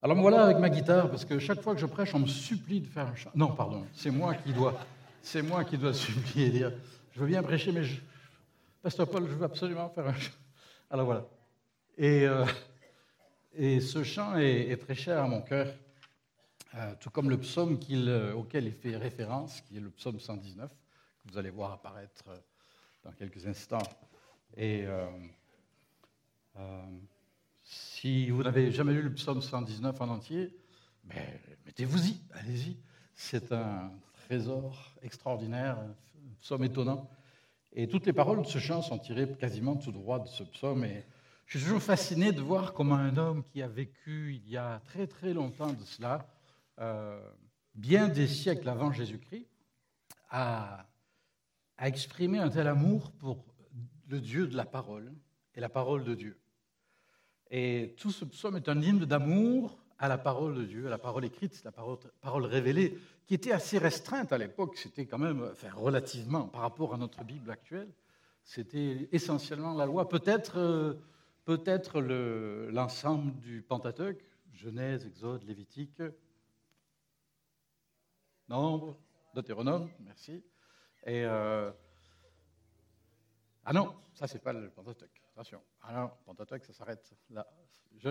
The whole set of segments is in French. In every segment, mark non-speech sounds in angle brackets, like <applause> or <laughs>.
Alors me voilà avec ma guitare, parce que chaque fois que je prêche, on me supplie de faire un chant. Non, pardon, c'est moi qui dois, c'est moi qui dois <laughs> supplier je veux bien prêcher, mais je... Pasteur Paul, je veux absolument faire un chant. Alors voilà. Et, euh, ce chant est, très cher à mon cœur, euh, tout comme le psaume euh, auquel il fait référence, qui est le psaume 119, que vous allez voir apparaître dans quelques instants. Et si vous n'avez jamais lu le psaume 119 en entier, ben, mettez-vous-y, allez-y. C'est un trésor extraordinaire, un psaume étonnant. Et toutes les paroles de ce chant sont tirées quasiment tout droit de ce psaume. Et je suis toujours fasciné de voir comment un homme qui a vécu il y a très très longtemps de cela, euh, bien des siècles avant Jésus-Christ, a, a exprimé un tel amour pour le Dieu de la parole et la parole de Dieu. Et tout ce psaume est un hymne d'amour à la parole de Dieu, à la parole écrite, la parole, révélée, qui était assez restreinte à l'époque. C'était quand même, enfin, relativement, par rapport à notre Bible actuelle, c'était essentiellement la loi. Peut-être euh, peut-être l'ensemble du Pentateuque, Genèse, Exode, Lévitique, Nombre, Deutéronome, merci. Et euh, ah non, ça c'est pas le Pentateuque. Attention. Alors, Pentateuque, ça s'arrête là. Je,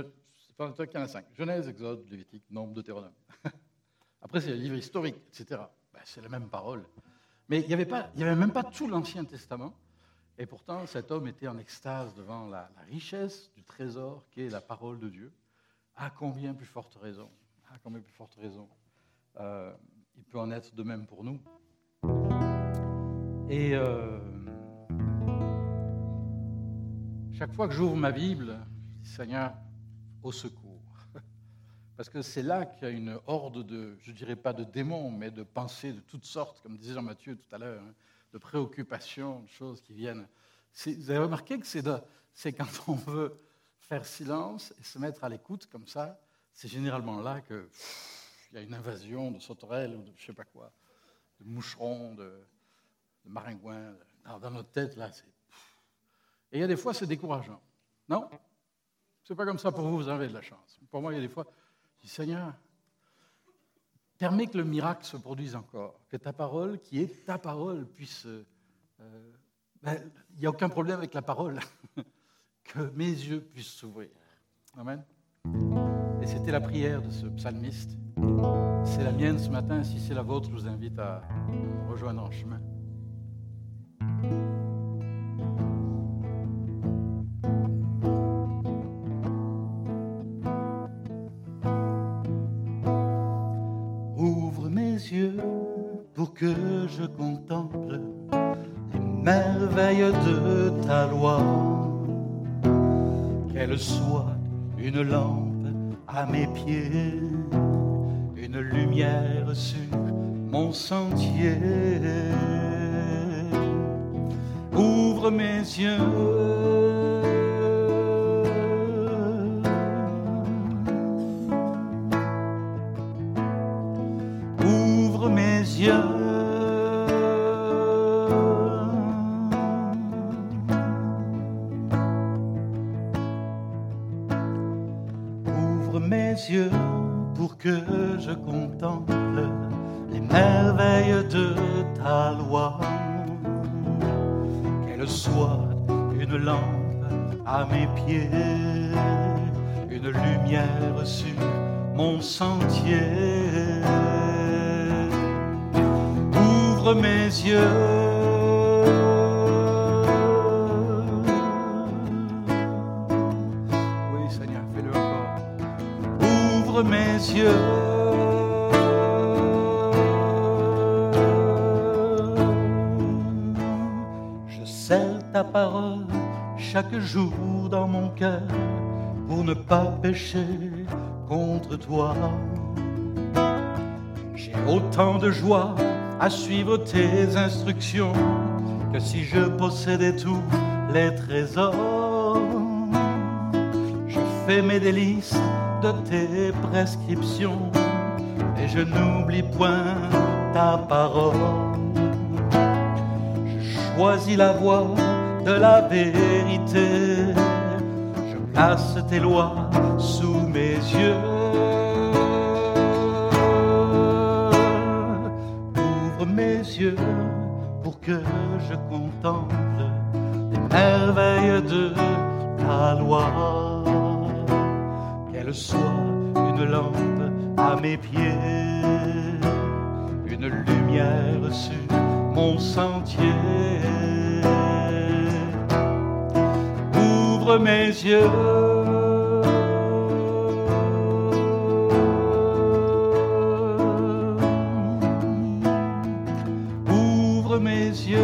Pentateuque, il y en a cinq. Genèse, Exode, Lévitique, Nombre, Deutéronome. <laughs> Après, c'est les livres historiques, etc. Ben, c'est la même parole. Mais il n'y avait, avait même pas tout l'Ancien Testament. Et pourtant, cet homme était en extase devant la, richesse du trésor qui est la parole de Dieu. À combien plus forte raison À combien plus forte raison euh, Il peut en être de même pour nous. Et euh, chaque fois que j'ouvre ma Bible, je dis Seigneur, au secours. <laughs> Parce que c'est là qu'il y a une horde de, je ne dirais pas de démons, mais de pensées de toutes sortes, comme disait Jean-Mathieu tout à l'heure, hein, de préoccupations, de choses qui viennent. Vous avez remarqué que c'est quand <laughs> on veut faire silence et se mettre à l'écoute comme ça, c'est généralement là qu'il y a une invasion de sauterelles ou de je sais pas quoi, de moucherons, de, de maringouins. Dans notre tête, là, c'est et il y a des fois, c'est décourageant. Non? C'est pas comme ça pour vous, vous avez de la chance. Pour moi, il y a des fois, je Seigneur, permets que le miracle se produise encore, que ta parole, qui est ta parole, puisse. Euh, ben, il n'y a aucun problème avec la parole, <laughs> que mes yeux puissent s'ouvrir. Amen. Et c'était la prière de ce psalmiste. C'est la mienne ce matin. Si c'est la vôtre, je vous invite à rejoindre en chemin. Que je contemple les merveilles de ta loi. Qu'elle soit une lampe à mes pieds, une lumière sur mon sentier. Ouvre mes yeux une lumière sur mon sentier. Ouvre mes yeux. Oui, Seigneur, fais-le. Ouvre mes yeux. Je scelle ta parole chaque jour mon cœur pour ne pas pécher contre toi. J'ai autant de joie à suivre tes instructions que si je possédais tous les trésors. Je fais mes délices de tes prescriptions et je n'oublie point ta parole. Je choisis la voie de la vérité. Place tes lois sous mes yeux. Ouvre mes yeux pour que je contemple les merveilles de ta loi. Qu'elle soit une lampe à mes pieds, une lumière sur mon sentier. Ouvre mes yeux. Ouvre mes yeux.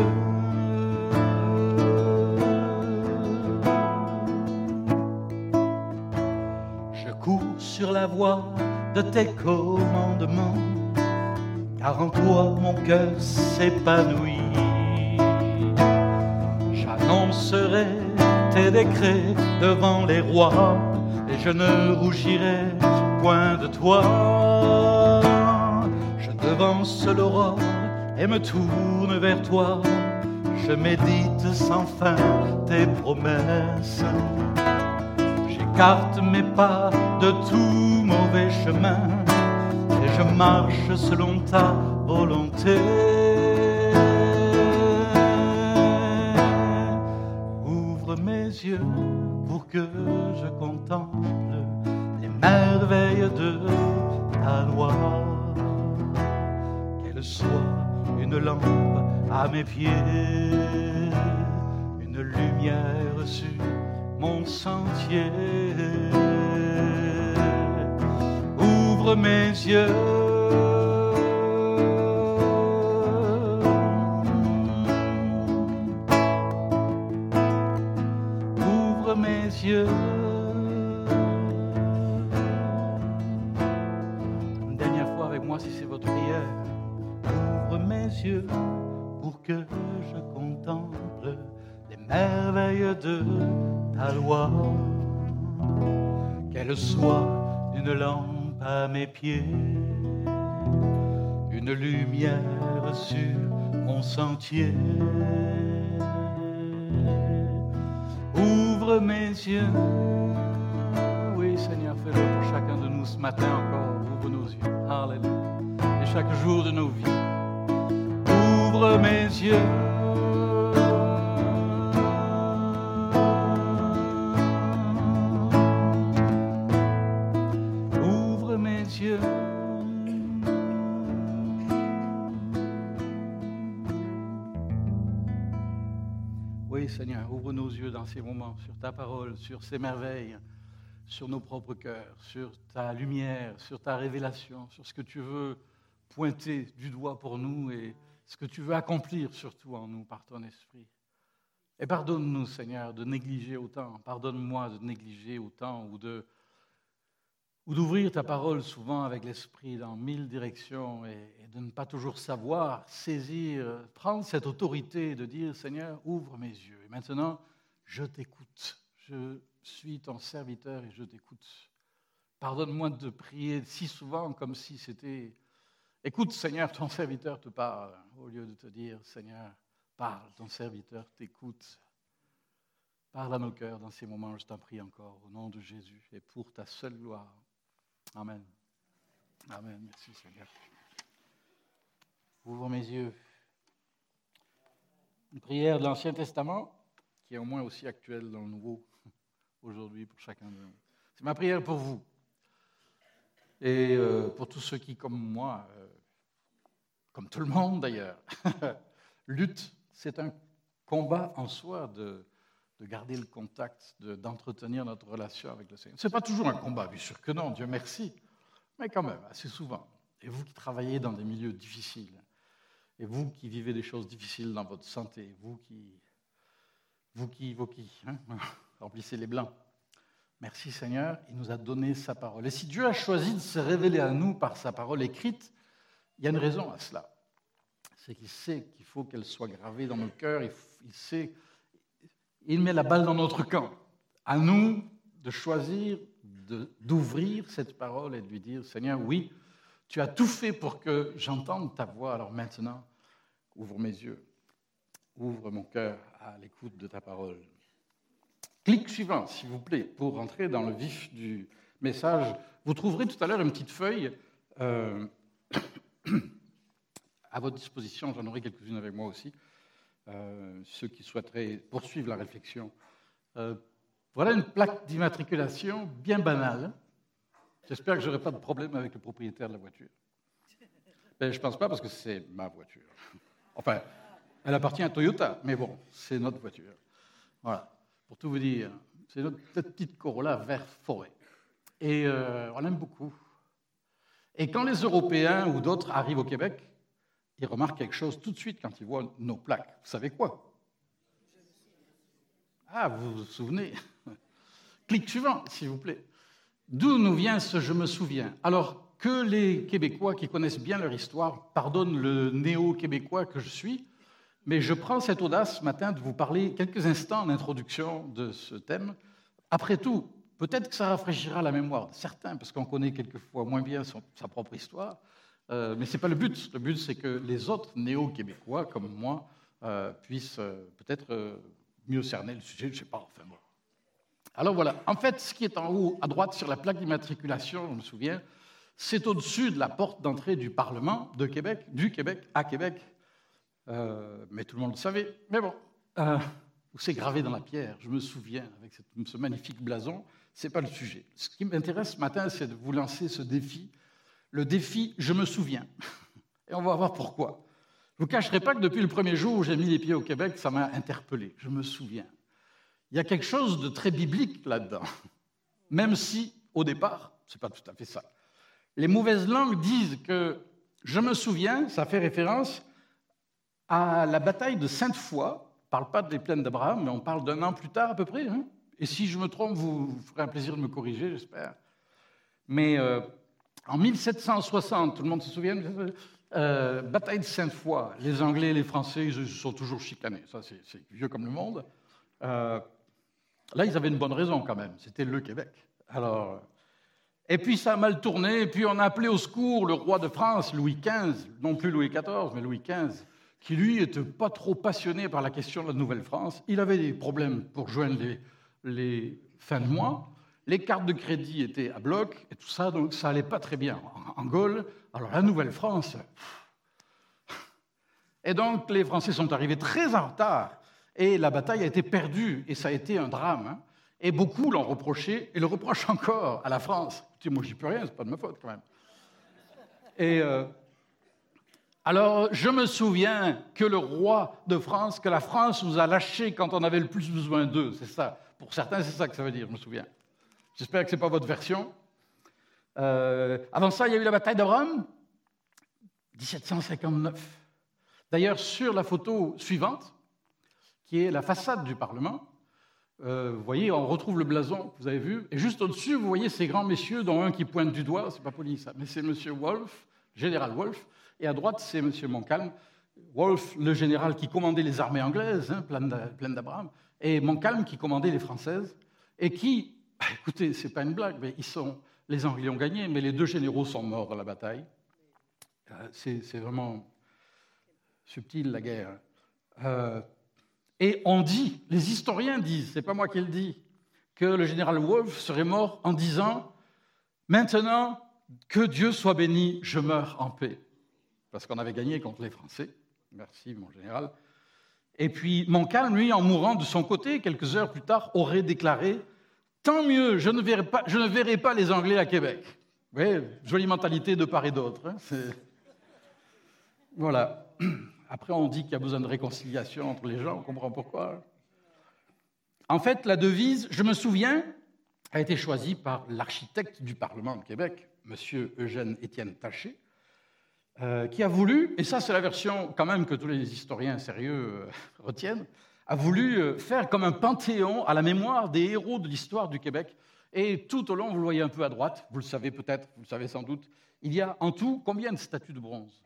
Je cours sur la voie de tes commandements, car en toi mon cœur s'épanouit. Devant les rois, et je ne rougirai point de toi. Je devance l'aurore et me tourne vers toi. Je médite sans fin tes promesses. J'écarte mes pas de tout mauvais chemin et je marche selon ta volonté. Pour que je contemple les merveilles de ta loi. Qu'elle soit une lampe à mes pieds, une lumière sur mon sentier. Ouvre mes yeux. Pieds, une lumière sur mon sentier. Ouvre mes yeux. Oui, Seigneur, fais-le pour chacun de nous ce matin encore. Ouvre nos yeux. Alléluia. Et chaque jour de nos vies. Ouvre mes yeux. Yeux dans ces moments sur ta parole, sur ces merveilles, sur nos propres cœurs, sur ta lumière, sur ta révélation, sur ce que tu veux pointer du doigt pour nous et ce que tu veux accomplir surtout en nous par ton esprit. Et pardonne-nous, Seigneur, de négliger autant. Pardonne-moi de négliger autant ou de ou d'ouvrir ta parole souvent avec l'esprit dans mille directions et, et, de ne pas toujours savoir saisir, prendre cette autorité de dire Seigneur, ouvre mes yeux. Et maintenant, je t'écoute. Je suis ton serviteur et je t'écoute. Pardonne-moi de prier si souvent comme si c'était Écoute, Seigneur, ton serviteur te parle, au lieu de te dire Seigneur, parle, ton serviteur t'écoute. Parle à nos cœurs dans ces moments, je t'en prie encore, au nom de Jésus et pour ta seule gloire. Amen. Amen. Merci Seigneur. Ouvre mes yeux. Une prière de l'Ancien Testament est au moins aussi actuelle dans le Nouveau <laughs> aujourd'hui pour chacun de nous. C'est ma prière pour vous et euh, pour tous ceux qui, comme moi, euh, comme tout le monde d'ailleurs, <laughs> luttent. C'est un combat en soi de, de garder le contact, d'entretenir notre relation avec le Seigneur. Ce n'est pas toujours un combat, bien sûr que non, Dieu merci, mais quand même, assez souvent. Et vous qui travaillez dans des milieux difficiles, et vous qui vivez des choses difficiles dans votre santé, vous qui, vous qui, vous qui, hein, <laughs> remplissez les blancs. Merci Seigneur, il nous a donné sa parole. Et si Dieu a choisi de se révéler à nous par sa parole écrite, il y a une raison à cela. C'est qu'il sait qu'il faut qu'elle soit gravée dans nos cœurs, il sait il met la balle dans notre camp. À nous de choisir d'ouvrir cette parole et de lui dire, Seigneur, oui, tu as tout fait pour que j'entende ta voix, alors maintenant, ouvre mes yeux, ouvre mon cœur à l'écoute de ta parole. Clic suivant, s'il vous plaît, pour entrer dans le vif du message Vous trouverez tout à l'heure une petite feuille euh, <coughs> à votre disposition. J'en aurai quelques-unes avec moi aussi. Euh, ceux qui souhaiteraient poursuivre la réflexion. Euh, voilà une plaque d'immatriculation bien banale. J'espère que je n'aurai pas de problème avec le propriétaire de la voiture. Ben, je ne pense pas parce que c'est ma voiture. Enfin, elle appartient à Toyota, mais bon, c'est notre voiture. Voilà, pour tout vous dire, c'est notre petite Corolla vert forêt. Et euh, on l'aime beaucoup. Et quand les Européens ou d'autres arrivent au Québec, ils remarquent quelque chose tout de suite quand ils voient nos plaques. Vous savez quoi? Ah, vous vous souvenez? Clic suivant, s'il vous plaît. D'où nous vient ce je me souviens? Alors que les Québécois qui connaissent bien leur histoire pardonnent le néo-québécois que je suis, mais je prends cette audace ce matin de vous parler quelques instants en introduction de ce thème. Après tout, peut-être que ça rafraîchira la mémoire de certains, parce qu'on connaît quelquefois moins bien sa propre histoire, euh, mais ce n'est pas le but. Le but, c'est que les autres néo-québécois, comme moi, euh, puissent euh, peut-être mieux cerner le sujet, je ne sais pas, enfin bon. Alors voilà, en fait, ce qui est en haut à droite sur la plaque d'immatriculation, je me souviens, c'est au-dessus de la porte d'entrée du Parlement de Québec, du Québec à Québec. Euh, mais tout le monde le savait. Mais bon, euh, c'est gravé dans la pierre, je me souviens, avec ce magnifique blason, ce n'est pas le sujet. Ce qui m'intéresse ce matin, c'est de vous lancer ce défi, le défi je me souviens. <laughs> Et on va voir pourquoi. Je ne vous cacherai pas que depuis le premier jour où j'ai mis les pieds au Québec, ça m'a interpellé, je me souviens. Il y a quelque chose de très biblique là-dedans, <laughs> même si, au départ, ce n'est pas tout à fait ça. Les mauvaises langues disent que je me souviens, ça fait référence à la bataille de Sainte-Foy. On ne parle pas des plaines d'Abraham, mais on parle d'un an plus tard à peu près. Hein. Et si je me trompe, vous, vous, ferez un plaisir de me corriger, j'espère. Mais euh, en 1760, tout le monde se souvient, euh, bataille de Sainte-Foy, les Anglais et les Français, ils sont toujours chicanés. Ça, c'est vieux comme le monde. Euh, Là, ils avaient une bonne raison quand même. C'était le Québec. Alors, et puis ça a mal tourné. Et puis on a appelé au secours le roi de France, Louis XV, non plus Louis XIV, mais Louis XV, qui lui n'était pas trop passionné par la question de la Nouvelle-France. Il avait des problèmes pour joindre les, les, fins de mois. Les cartes de crédit étaient à bloc et tout ça, donc ça allait pas très bien en, Gaule. Alors la Nouvelle-France. Et donc les Français sont arrivés très en retard et la bataille a été perdue, et ça a été un drame. Hein. Et beaucoup l'ont reproché, et le reprochent encore à la France. Moi, j'y peux rien, c'est pas de ma faute quand même. Et euh, alors, je me souviens que le roi de France, que la France nous a lâchés quand on avait le plus besoin d'eux. C'est ça. Pour certains, c'est ça que ça veut dire, je me souviens. J'espère que ce n'est pas votre version. Euh, avant ça, il y a eu la bataille de Rome, 1759. D'ailleurs, sur la photo suivante, qui est la façade du Parlement. Euh, vous voyez, on retrouve le blason, vous avez vu, et juste au-dessus, vous voyez ces grands messieurs, dont un qui pointe du doigt, c'est pas poli ça, mais c'est M. Wolfe, général Wolfe, et à droite, c'est M. Montcalm. Wolfe, le général qui commandait les armées anglaises, hein, plein d'Abraham, et Montcalm qui commandait les françaises, et qui, bah, écoutez, c'est pas une blague, mais ils sont, les Anglais ont gagné, mais les deux généraux sont morts dans la bataille. Euh, c'est vraiment subtil la guerre. Euh, et on dit, les historiens disent, c'est pas moi qui le dis, que le général Wolfe serait mort en disant Maintenant, que Dieu soit béni, je meurs en paix. Parce qu'on avait gagné contre les Français. Merci, mon général. Et puis Montcalm, lui, en mourant de son côté, quelques heures plus tard, aurait déclaré Tant mieux, je ne verrai pas, les Anglais à Québec. Vous jolie mentalité de part et d'autre. Hein, voilà. <clears throat> Après, on dit qu'il y a besoin de réconciliation entre les gens, on comprend pourquoi. En fait, la devise, je me souviens, a été choisie par l'architecte du Parlement de Québec, M. Eugène Étienne Taché, euh, qui a voulu, et ça c'est la version quand même que tous les historiens sérieux euh, <laughs> retiennent, a voulu euh, faire comme un panthéon à la mémoire des héros de l'histoire du Québec. Et tout au long, vous le voyez un peu à droite, vous le savez peut-être, vous le savez sans doute, il y a en tout combien de statues de bronze?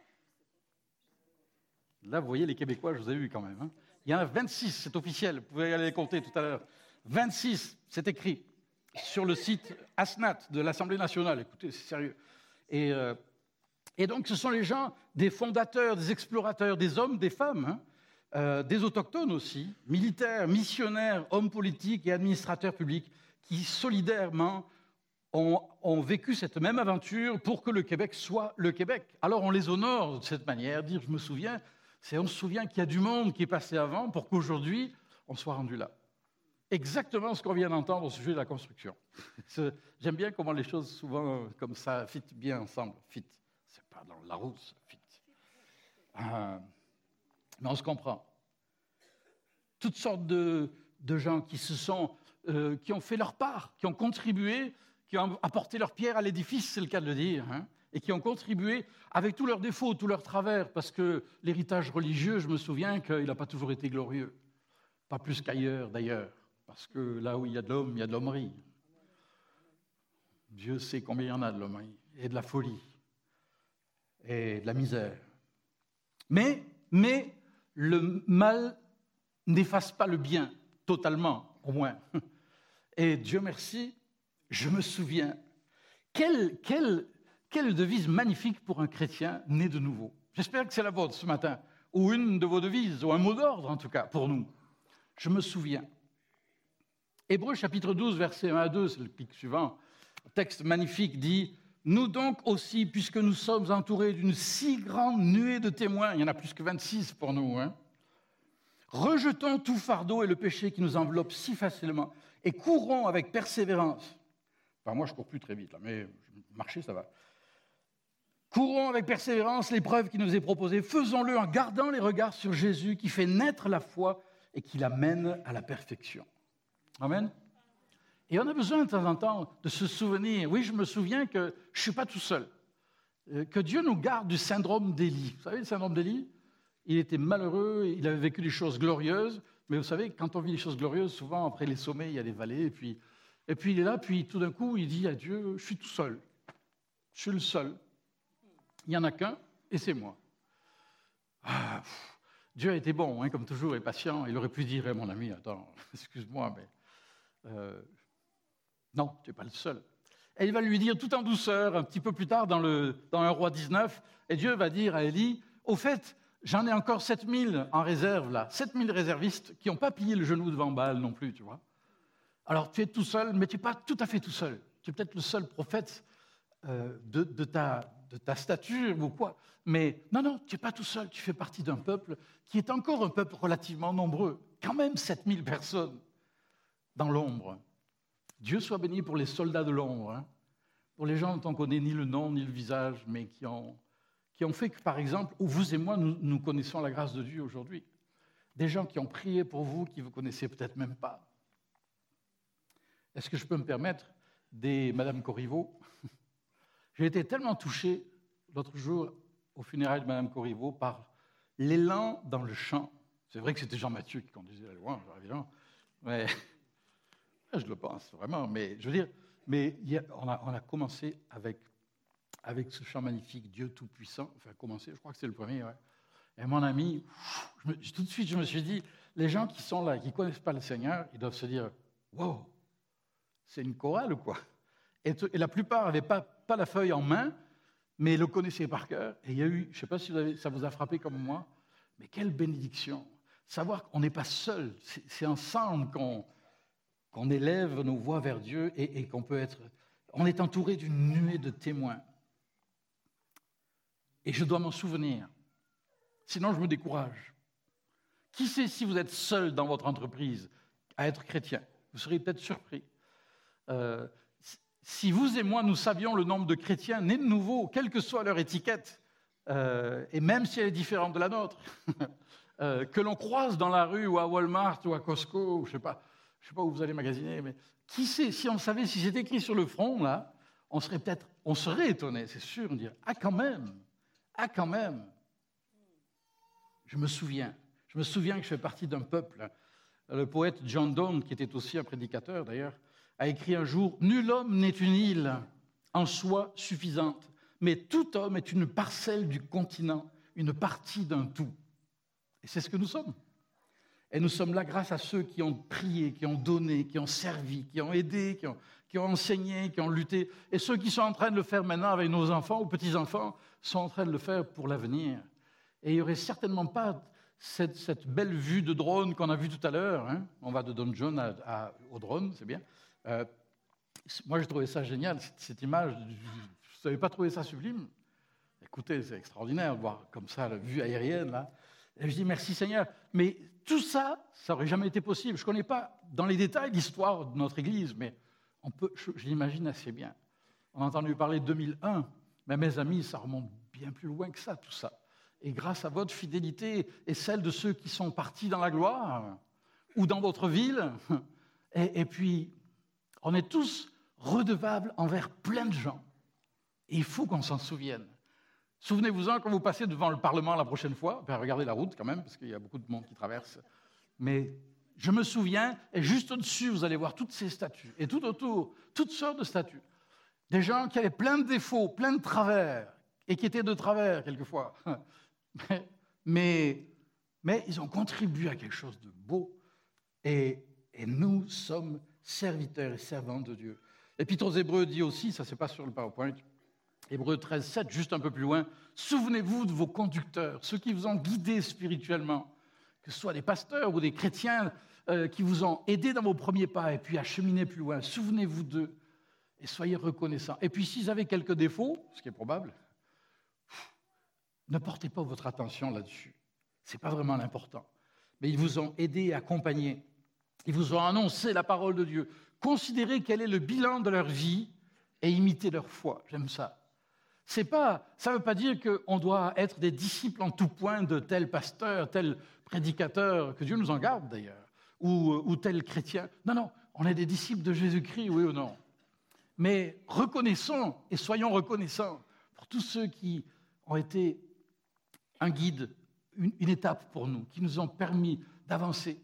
Là, vous voyez, les Québécois, je vous ai vu quand même. Hein. Il y en a 26, c'est officiel, vous pouvez aller les compter tout à l'heure. 26, c'est écrit sur le site ASNAT de l'Assemblée nationale. Écoutez, c'est sérieux. Et, et, donc, ce sont les gens, des fondateurs, des explorateurs, des hommes, des femmes, hein, euh, des autochtones aussi, militaires, missionnaires, hommes politiques et administrateurs publics, qui solidairement ont, vécu cette même aventure pour que le Québec soit le Québec. Alors on les honore de cette manière, dire je me souviens, c'est on se souvient qu'il y a du monde qui est passé avant pour qu'aujourd'hui on soit rendu là. Exactement ce qu'on vient d'entendre au sujet de la construction. J'aime bien comment les choses souvent comme ça fit bien ensemble. Fit, c'est pas dans la route, fit. Euh, mais on se comprend. Toutes sortes de, gens qui se sont, euh, qui ont fait leur part, qui ont contribué qui ont apporté leur pierre à l'édifice, c'est le cas de le dire, hein, et qui ont contribué avec tous leurs défauts, tous leurs travers, parce que l'héritage religieux, je me souviens qu'il n'a pas toujours été glorieux, pas plus qu'ailleurs d'ailleurs, parce que là où il y a de l'homme, il y a de l'hommerie. Dieu sait combien il y en a de l'hommerie, et de la folie, et de la misère. Mais, mais le mal n'efface pas le bien, totalement, au moins. <laughs> Et Dieu merci, je me souviens. Quelle, devise magnifique pour un chrétien né de nouveau. J'espère que c'est la vôtre ce matin, ou une de vos devises, ou un mot d'ordre en tout cas pour nous. Je me souviens. Hébreu chapitre 12, verset 1 à 2, c'est le clic suivant. Le texte magnifique dit Nous donc aussi, puisque nous sommes entourés d'une si grande nuée de témoins, il y en a plus que 26 pour nous, hein, rejetons tout fardeau et le péché qui nous enveloppe si facilement, et courons avec persévérance moi, je cours plus très vite, mais marcher, ça va. Courons avec persévérance l'épreuve qui nous est proposée. Faisons-le en gardant les regards sur Jésus qui fait naître la foi et qui l'amène à la perfection. Amen. Et on a besoin de temps en temps de se souvenir. Oui, je me souviens que je ne suis pas tout seul. Euh, que Dieu nous garde du syndrome d'Élie. Vous savez, le syndrome d'Élie? Il était malheureux, il avait vécu des choses glorieuses. Mais vous savez, quand on vit des choses glorieuses, souvent après les sommets, il y a les vallées. Et puis et puis il est là, puis tout d'un coup, il dit à Dieu, je suis tout seul. Je suis le seul. Il n'y en a qu'un, et c'est moi. Ah, Dieu a été bon, hein, comme toujours, et patient. Il aurait pu dire, eh, mon ami, attends, <laughs> excuse-moi, mais euh, non, tu n'es pas le seul. Et il va lui dire tout en douceur, un petit peu plus tard dans, le, dans un roi 19, et Dieu va dire à Élie, au fait, j'en ai encore 7000 en réserve là, 7000 réservistes qui n'ont pas plié le genou devant Baal non plus, tu vois. Alors tu es tout seul, mais tu n'es pas tout à fait tout seul. Tu es peut-être le seul prophète euh, de, ta, de, ta, stature ou quoi. Mais non, non, tu n'es pas tout seul. Tu fais partie d'un peuple qui est encore un peuple relativement nombreux. Quand même 7000 personnes dans l'ombre. Dieu soit béni pour les soldats de l'ombre. Hein. Pour les gens dont on ne connaît ni le nom ni le visage, mais qui ont, qui ont fait que, par exemple, où vous et moi, nous, connaissons la grâce de Dieu aujourd'hui. Des gens qui ont prié pour vous, qui vous connaissez peut-être même pas est-ce que je peux me permettre des Madame Corriveau? <laughs> J'ai été tellement touché l'autre jour au funérailles de Madame Corriveau par l'élan dans le chant. C'est vrai que c'était Jean Mathieu qui conduisait la louange, évidemment. Mais je le pense vraiment. Mais je veux dire, mais on, a, commencé avec, avec ce chant magnifique, Dieu Tout-Puissant. Enfin, commencé, je crois que c'est le premier. Et mon ami, tout de suite, je me suis dit, les gens qui sont là, qui ne connaissent pas le Seigneur, ils doivent se dire, wow, c'est une chorale ou quoi? Et, la plupart n'avaient pas, pas la feuille en main, mais le connaissaient par cœur. Et il y a eu, je ne sais pas si ça vous a frappé comme moi, mais quelle bénédiction. Savoir qu'on n'est pas seul, c'est ensemble qu'on élève nos voix vers Dieu et, qu'on. On est entouré d'une nuée de témoins. Et je dois m'en souvenir. Sinon, je me décourage. Qui sait si vous êtes seul dans votre entreprise à être chrétien? Vous serez peut-être surpris. Euh, si vous et moi, nous savions le nombre de chrétiens nés de nouveau, quelle que soit leur étiquette, euh, et même si elle est différente de la nôtre, <laughs> euh, que l'on croise dans la rue ou à Walmart ou à Costco, ou je ne sais, pas, je sais pas où vous allez magasiner, mais qui sait, si on savait, si c'était écrit sur le front, là, on serait peut-être, on serait étonné, c'est sûr, on dirait, ah quand même, ah quand même. Je me souviens, je me souviens que je fais partie d'un peuple. Le poète John Donne, qui était aussi un prédicateur d'ailleurs, a écrit un jour Nul homme n'est une île en soi suffisante, mais tout homme est une parcelle du continent, une partie d'un tout. Et c'est ce que nous sommes. Et nous sommes là grâce à ceux qui ont prié, qui ont donné, qui ont servi, qui ont aidé, qui ont, enseigné, qui ont lutté. Et ceux qui sont en train de le faire maintenant avec nos enfants ou petits-enfants sont en train de le faire pour l'avenir. Et il n'y aurait certainement pas cette, belle vue de drone qu'on a vue tout à l'heure. Hein. On va de Don John au drone, c'est bien. Euh, moi, j'ai trouvé ça génial, cette, image. Vous n'avez pas trouvé ça sublime? Écoutez, c'est extraordinaire de voir comme ça la vue aérienne. Là. Et je dis merci Seigneur. Mais tout ça, ça n'aurait jamais été possible. Je ne connais pas dans les détails l'histoire de notre Église, mais on peut, je, l'imagine assez bien. On a entendu parler de 2001, mais mes amis, ça remonte bien plus loin que ça, tout ça. Et grâce à votre fidélité et celle de ceux qui sont partis dans la gloire, ou dans votre ville, <laughs> et, et puis on est tous redevables envers plein de gens. Et il faut qu'on s'en souvienne. Souvenez-vous-en quand vous passez devant le Parlement la prochaine fois, regardez la route quand même, parce qu'il y a beaucoup de monde qui traverse. Mais je me souviens, et juste au-dessus, vous allez voir toutes ces statues, et tout autour, toutes sortes de statues. Des gens qui avaient plein de défauts, plein de travers, et qui étaient de travers quelquefois. <laughs> Mais, mais, ils ont contribué à quelque chose de beau, et, et nous sommes serviteurs et servantes de Dieu. L'Épître aux Hébreux dit aussi, ça c'est pas sur le PowerPoint, Hébreux 13, 7, juste un peu plus loin, souvenez-vous de vos conducteurs, ceux qui vous ont guidé spirituellement, que ce soit des pasteurs ou des chrétiens euh, qui vous ont aidé dans vos premiers pas et puis à cheminer plus loin. Souvenez-vous d'eux et soyez reconnaissants. Et puis s'ils avaient quelques défauts, ce qui est probable, ne portez pas votre attention là-dessus. Ce n'est pas vraiment l'important. Mais ils vous ont aidé et accompagné. Ils vous ont annoncé la parole de Dieu. Considérez quel est le bilan de leur vie et imitez leur foi. J'aime ça. Pas, ça ne veut pas dire qu'on doit être des disciples en tout point de tel pasteur, tel prédicateur, que Dieu nous en garde d'ailleurs, ou, tel chrétien. Non, non, on est des disciples de Jésus-Christ, oui ou non. Mais reconnaissons et soyons reconnaissants pour tous ceux qui ont été un guide, une, une étape pour nous, qui nous ont permis d'avancer,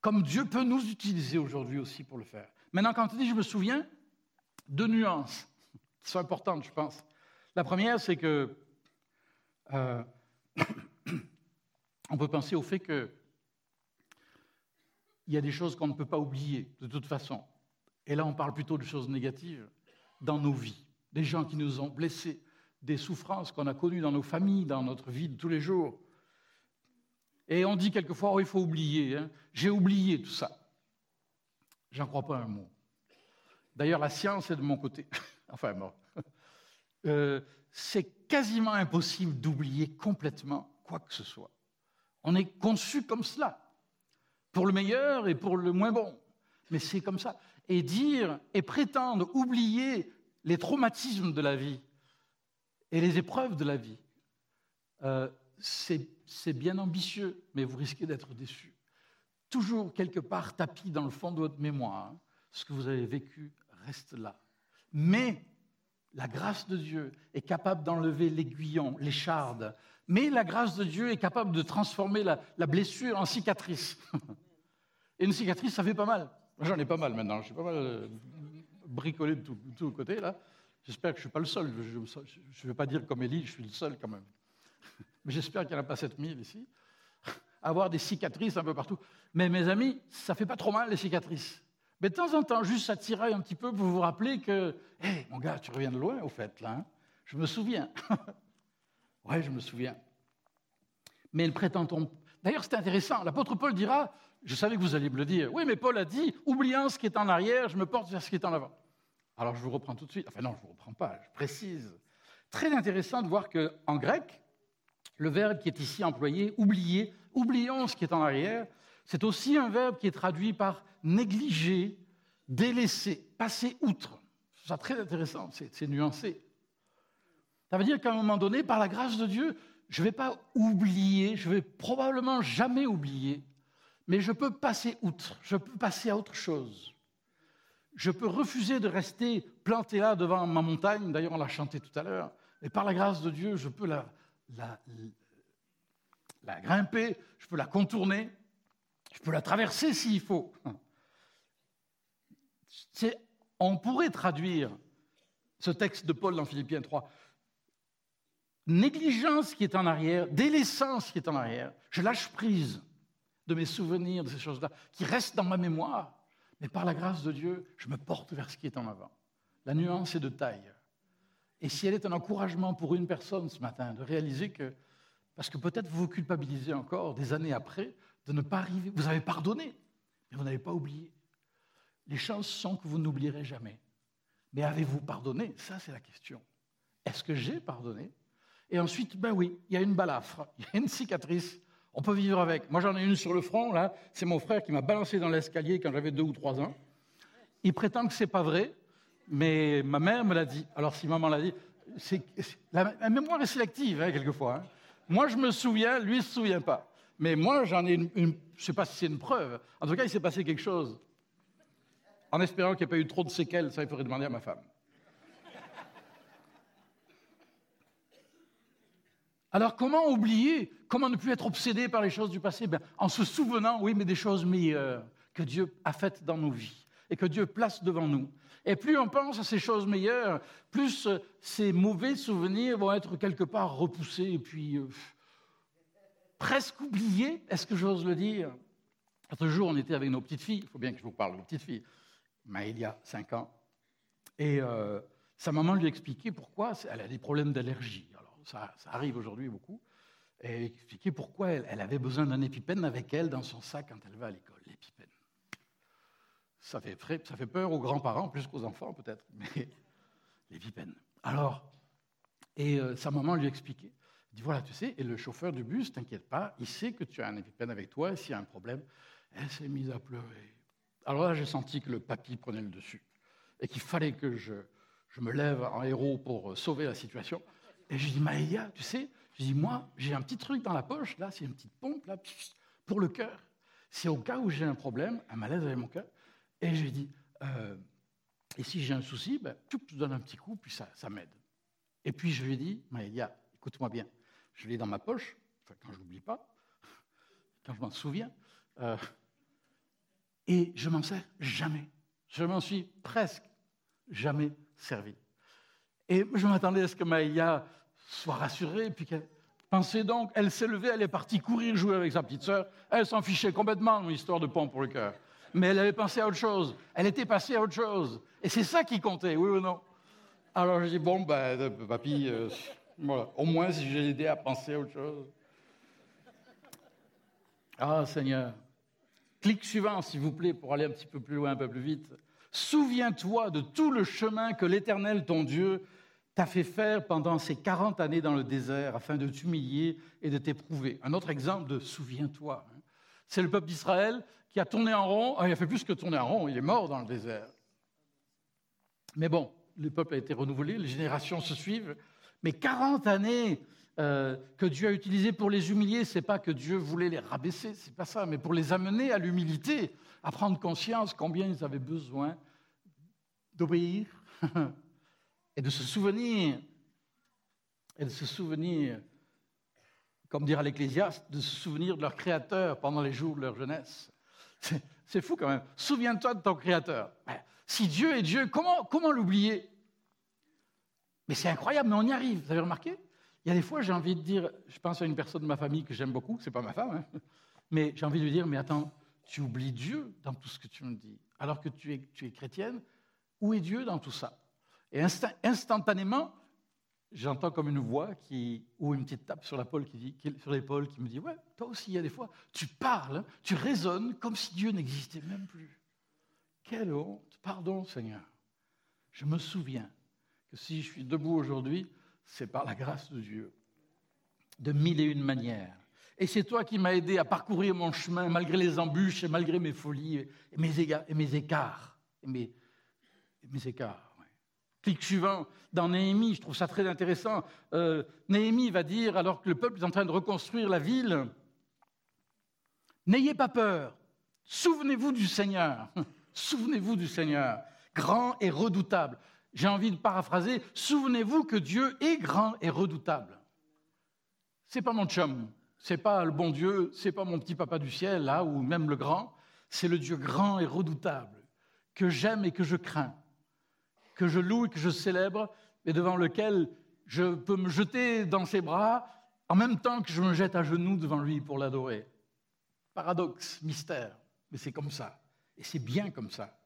comme Dieu peut nous utiliser aujourd'hui aussi pour le faire. Maintenant, quand on dit je me souviens, deux nuances qui sont importantes, je pense. La première, c'est que euh, <coughs> on peut penser au fait qu'il y a des choses qu'on ne peut pas oublier de toute façon. Et là, on parle plutôt de choses négatives dans nos vies, des gens qui nous ont blessés, des souffrances qu'on a connues dans nos familles, dans notre vie de tous les jours. Et on dit quelquefois, oh, il faut oublier. Hein. J'ai oublié tout ça. J'en crois pas un mot. D'ailleurs, la science est de mon côté. <laughs> enfin, bon. Euh, c'est quasiment impossible d'oublier complètement quoi que ce soit. On est conçu comme cela, pour le meilleur et pour le moins bon. Mais c'est comme ça. Et dire et prétendre oublier les traumatismes de la vie et les épreuves de la vie, euh, c'est bien ambitieux, mais vous risquez d'être déçu. Toujours quelque part tapis dans le fond de votre mémoire, ce que vous avez vécu reste là. Mais la grâce de Dieu est capable d'enlever l'aiguillon, l'écharde. Mais la grâce de Dieu est capable de transformer la, blessure en cicatrice. <laughs> Et une cicatrice, ça fait pas mal. J'en ai pas mal maintenant. Je suis pas mal euh, bricolé de tous les côtés, là. J'espère que je ne suis pas le seul. Je ne veux pas dire comme Élie, je suis le seul quand même. <laughs> Mais j'espère qu'il n'y en a pas 7000 ici. <laughs> Avoir des cicatrices un peu partout. Mais mes amis, ça ne fait pas trop mal les cicatrices. Mais de temps en temps, juste ça tiraille un petit peu pour vous rappeler que, hé, mon gars, tu reviens de loin, au fait, là. Hein. je me souviens. <laughs> ouais, je me souviens. Mais le prétend-on. D'ailleurs, c'est intéressant. L'apôtre Paul dira, je savais que vous alliez me le dire. Oui, mais Paul a dit, oubliant ce qui est en arrière, je me porte vers ce qui est en avant. Alors, je vous reprends tout de suite. Enfin, non, je ne vous reprends pas, je précise. Très intéressant de voir qu'en grec, le verbe qui est ici employé, oublier, oublions ce qui est en arrière, c'est aussi un verbe qui est traduit par négliger, délaisser, passer outre. C'est très intéressant, c'est nuancé. Ça veut dire qu'à un moment donné, par la grâce de Dieu, je ne vais pas oublier, je vais probablement jamais oublier, mais je peux passer outre, je peux passer à autre chose. Je peux refuser de rester planté là devant ma montagne, d'ailleurs on l'a chanté tout à l'heure, mais par la grâce de Dieu, je peux la grimper, je peux la contourner, je peux la traverser s'il faut. On pourrait traduire ce texte de Paul dans Philippiens 3. Négligence qui est en arrière, délaissance qui est en arrière, je lâche prise de mes souvenirs, de ces choses-là, qui restent dans ma mémoire, mais par la grâce de Dieu, je me porte vers ce qui est en avant. La nuance est de taille. Et si elle est un encouragement pour une personne ce matin, de réaliser que, parce que peut-être vous vous culpabilisez encore des années après, de ne pas arriver. Vous avez pardonné, mais vous n'avez pas oublié. Les chances sont que vous n'oublierez jamais. Mais avez-vous pardonné? Ça, c'est la question. Est-ce que j'ai pardonné? Et ensuite, ben oui, il y a une balafre, <laughs> il y a une cicatrice. On peut vivre avec. Moi, j'en ai une sur le front, là. C'est mon frère qui m'a balancé dans l'escalier quand j'avais deux ou trois ans. Il prétend que ce n'est pas vrai, mais ma mère me l'a dit. Alors, si maman l'a dit, c'est, la, mémoire est sélective, hein, quelquefois. Hein. Moi, je me souviens, lui ne se souvient pas. Mais moi, j'en ai une, je ne sais pas si c'est une preuve. En tout cas, il s'est passé quelque chose. En espérant qu'il n'y ait pas eu trop de séquelles, ça, il faudrait demander à ma femme. Alors, comment oublier Comment ne plus être obsédé par les choses du passé? Ben, En se souvenant, oui, mais des choses meilleures que Dieu a faites dans nos vies et que Dieu place devant nous. Et plus on pense à ces choses meilleures, plus euh, ces mauvais souvenirs vont être quelque part repoussés et puis euh, presque oubliés, est-ce que j'ose le dire? L'autre jour, on était avec nos petites filles, il faut bien que je vous parle de petites filles, Maëlia, 5 ans, et euh, sa maman lui expliquait pourquoi elle a des problèmes d'allergie. Alors ça, arrive aujourd'hui beaucoup. Et expliquait pourquoi elle, avait besoin d'un épipène avec elle dans son sac quand elle va à l'école, l'épipène. Ça fait, peur aux grands-parents plus qu'aux enfants peut-être, <laughs> mais les vipènes. Alors, et euh, sa maman lui expliquait. Elle dit voilà, tu sais, et le chauffeur du bus, t'inquiète pas, il sait que tu as un épipène avec toi, et s'il y a un problème, elle s'est mise à pleurer. Alors là, j'ai senti que le papy prenait le dessus, et qu'il fallait que je, je, me lève en héros pour euh, sauver la situation. Et je dis Maïa, tu sais, je dis moi, j'ai un petit truc dans la poche, là, c'est une petite pompe, là, pour le cœur. C'est au cas où j'ai un problème, un malaise avec mon cœur, et je lui ai dit, euh, et si j'ai un souci, ben, je te donne un petit coup, puis ça, ça m'aide. Et puis je lui ai dit, Maëlia, écoute-moi bien, je l'ai dans ma poche, quand je n'oublie pas, <laughs> quand je m'en souviens, euh, et je m'en sers jamais. Je m'en suis presque jamais servi. Et je m'attendais à ce que Maïa soit rassurée, puis qu'elle pensait donc, elle s'est levée, elle est partie courir jouer avec sa petite sœur, elle s'en fichait complètement, une histoire de pont pour le cœur mais elle avait pensé à autre chose. Elle était passée à autre chose. Et c'est ça qui comptait, oui ou non? Alors je dis, bon, ben, papy, euh, au moins si j'ai aidé à penser à autre chose. Ah, Seigneur. Clic suivant, s'il vous plaît, pour aller un petit peu plus loin, un peu plus vite. Souviens-toi de tout le chemin que l'Éternel, ton Dieu, t'a fait faire pendant ces 40 années dans le désert afin de t'humilier et de t'éprouver. Un autre exemple de souviens-toi. Hein. C'est le peuple d'Israël qui a tourné en rond. Ah, il a fait plus que tourner en rond, il est mort dans le désert. Mais bon, le peuple a été renouvelé, les générations se suivent. Mais 40 années euh, que Dieu a utilisées pour les humilier, c'est pas que Dieu voulait les rabaisser, c'est pas ça, mais pour les amener à l'humilité, à prendre conscience combien ils avaient besoin d'obéir <laughs> et de se souvenir, et de se souvenir, comme dira l'Ecclésiaste, de se souvenir de leur Créateur pendant les jours de leur jeunesse. C'est fou quand même. Souviens-toi de ton Créateur. Si Dieu est Dieu, comment, comment l'oublier? Mais c'est incroyable, mais on y arrive. Vous avez remarqué? Il y a des fois, j'ai envie de dire, je pense à une personne de ma famille que j'aime beaucoup, c'est pas ma femme, hein, mais j'ai envie de lui dire, mais attends, tu oublies Dieu dans tout ce que tu me dis, alors que tu es, tu es chrétienne. Où est Dieu dans tout ça? Et instantanément, j'entends comme une voix qui, ou une petite tape sur l'épaule qui, qui me dit Ouais, toi aussi, il y a des fois, tu parles, tu raisonnes comme si Dieu n'existait même plus. Quelle honte Pardon, Seigneur. Je me souviens que si je suis debout aujourd'hui, c'est par la grâce de Dieu, de mille et une manières. Et c'est toi qui m'as aidé à parcourir mon chemin malgré les embûches et malgré mes folies et mes, mes écarts. Et mes, écarts. Suivant, dans Néhémie, je trouve ça très intéressant. Euh, Néhémie va dire, alors que le peuple est en train de reconstruire la ville, N'ayez pas peur, souvenez-vous du Seigneur, <laughs> souvenez-vous du Seigneur, grand et redoutable. J'ai envie de paraphraser, souvenez-vous que Dieu est grand et redoutable. C'est pas mon chum, c'est pas le bon Dieu, c'est pas mon petit papa du ciel, là, ou même le grand, c'est le Dieu grand et redoutable, que j'aime et que je crains que je loue et que je célèbre, et devant lequel je peux me jeter dans ses bras en même temps que je me jette à genoux devant lui pour l'adorer. Paradoxe, mystère, mais c'est comme ça. Et c'est bien comme ça.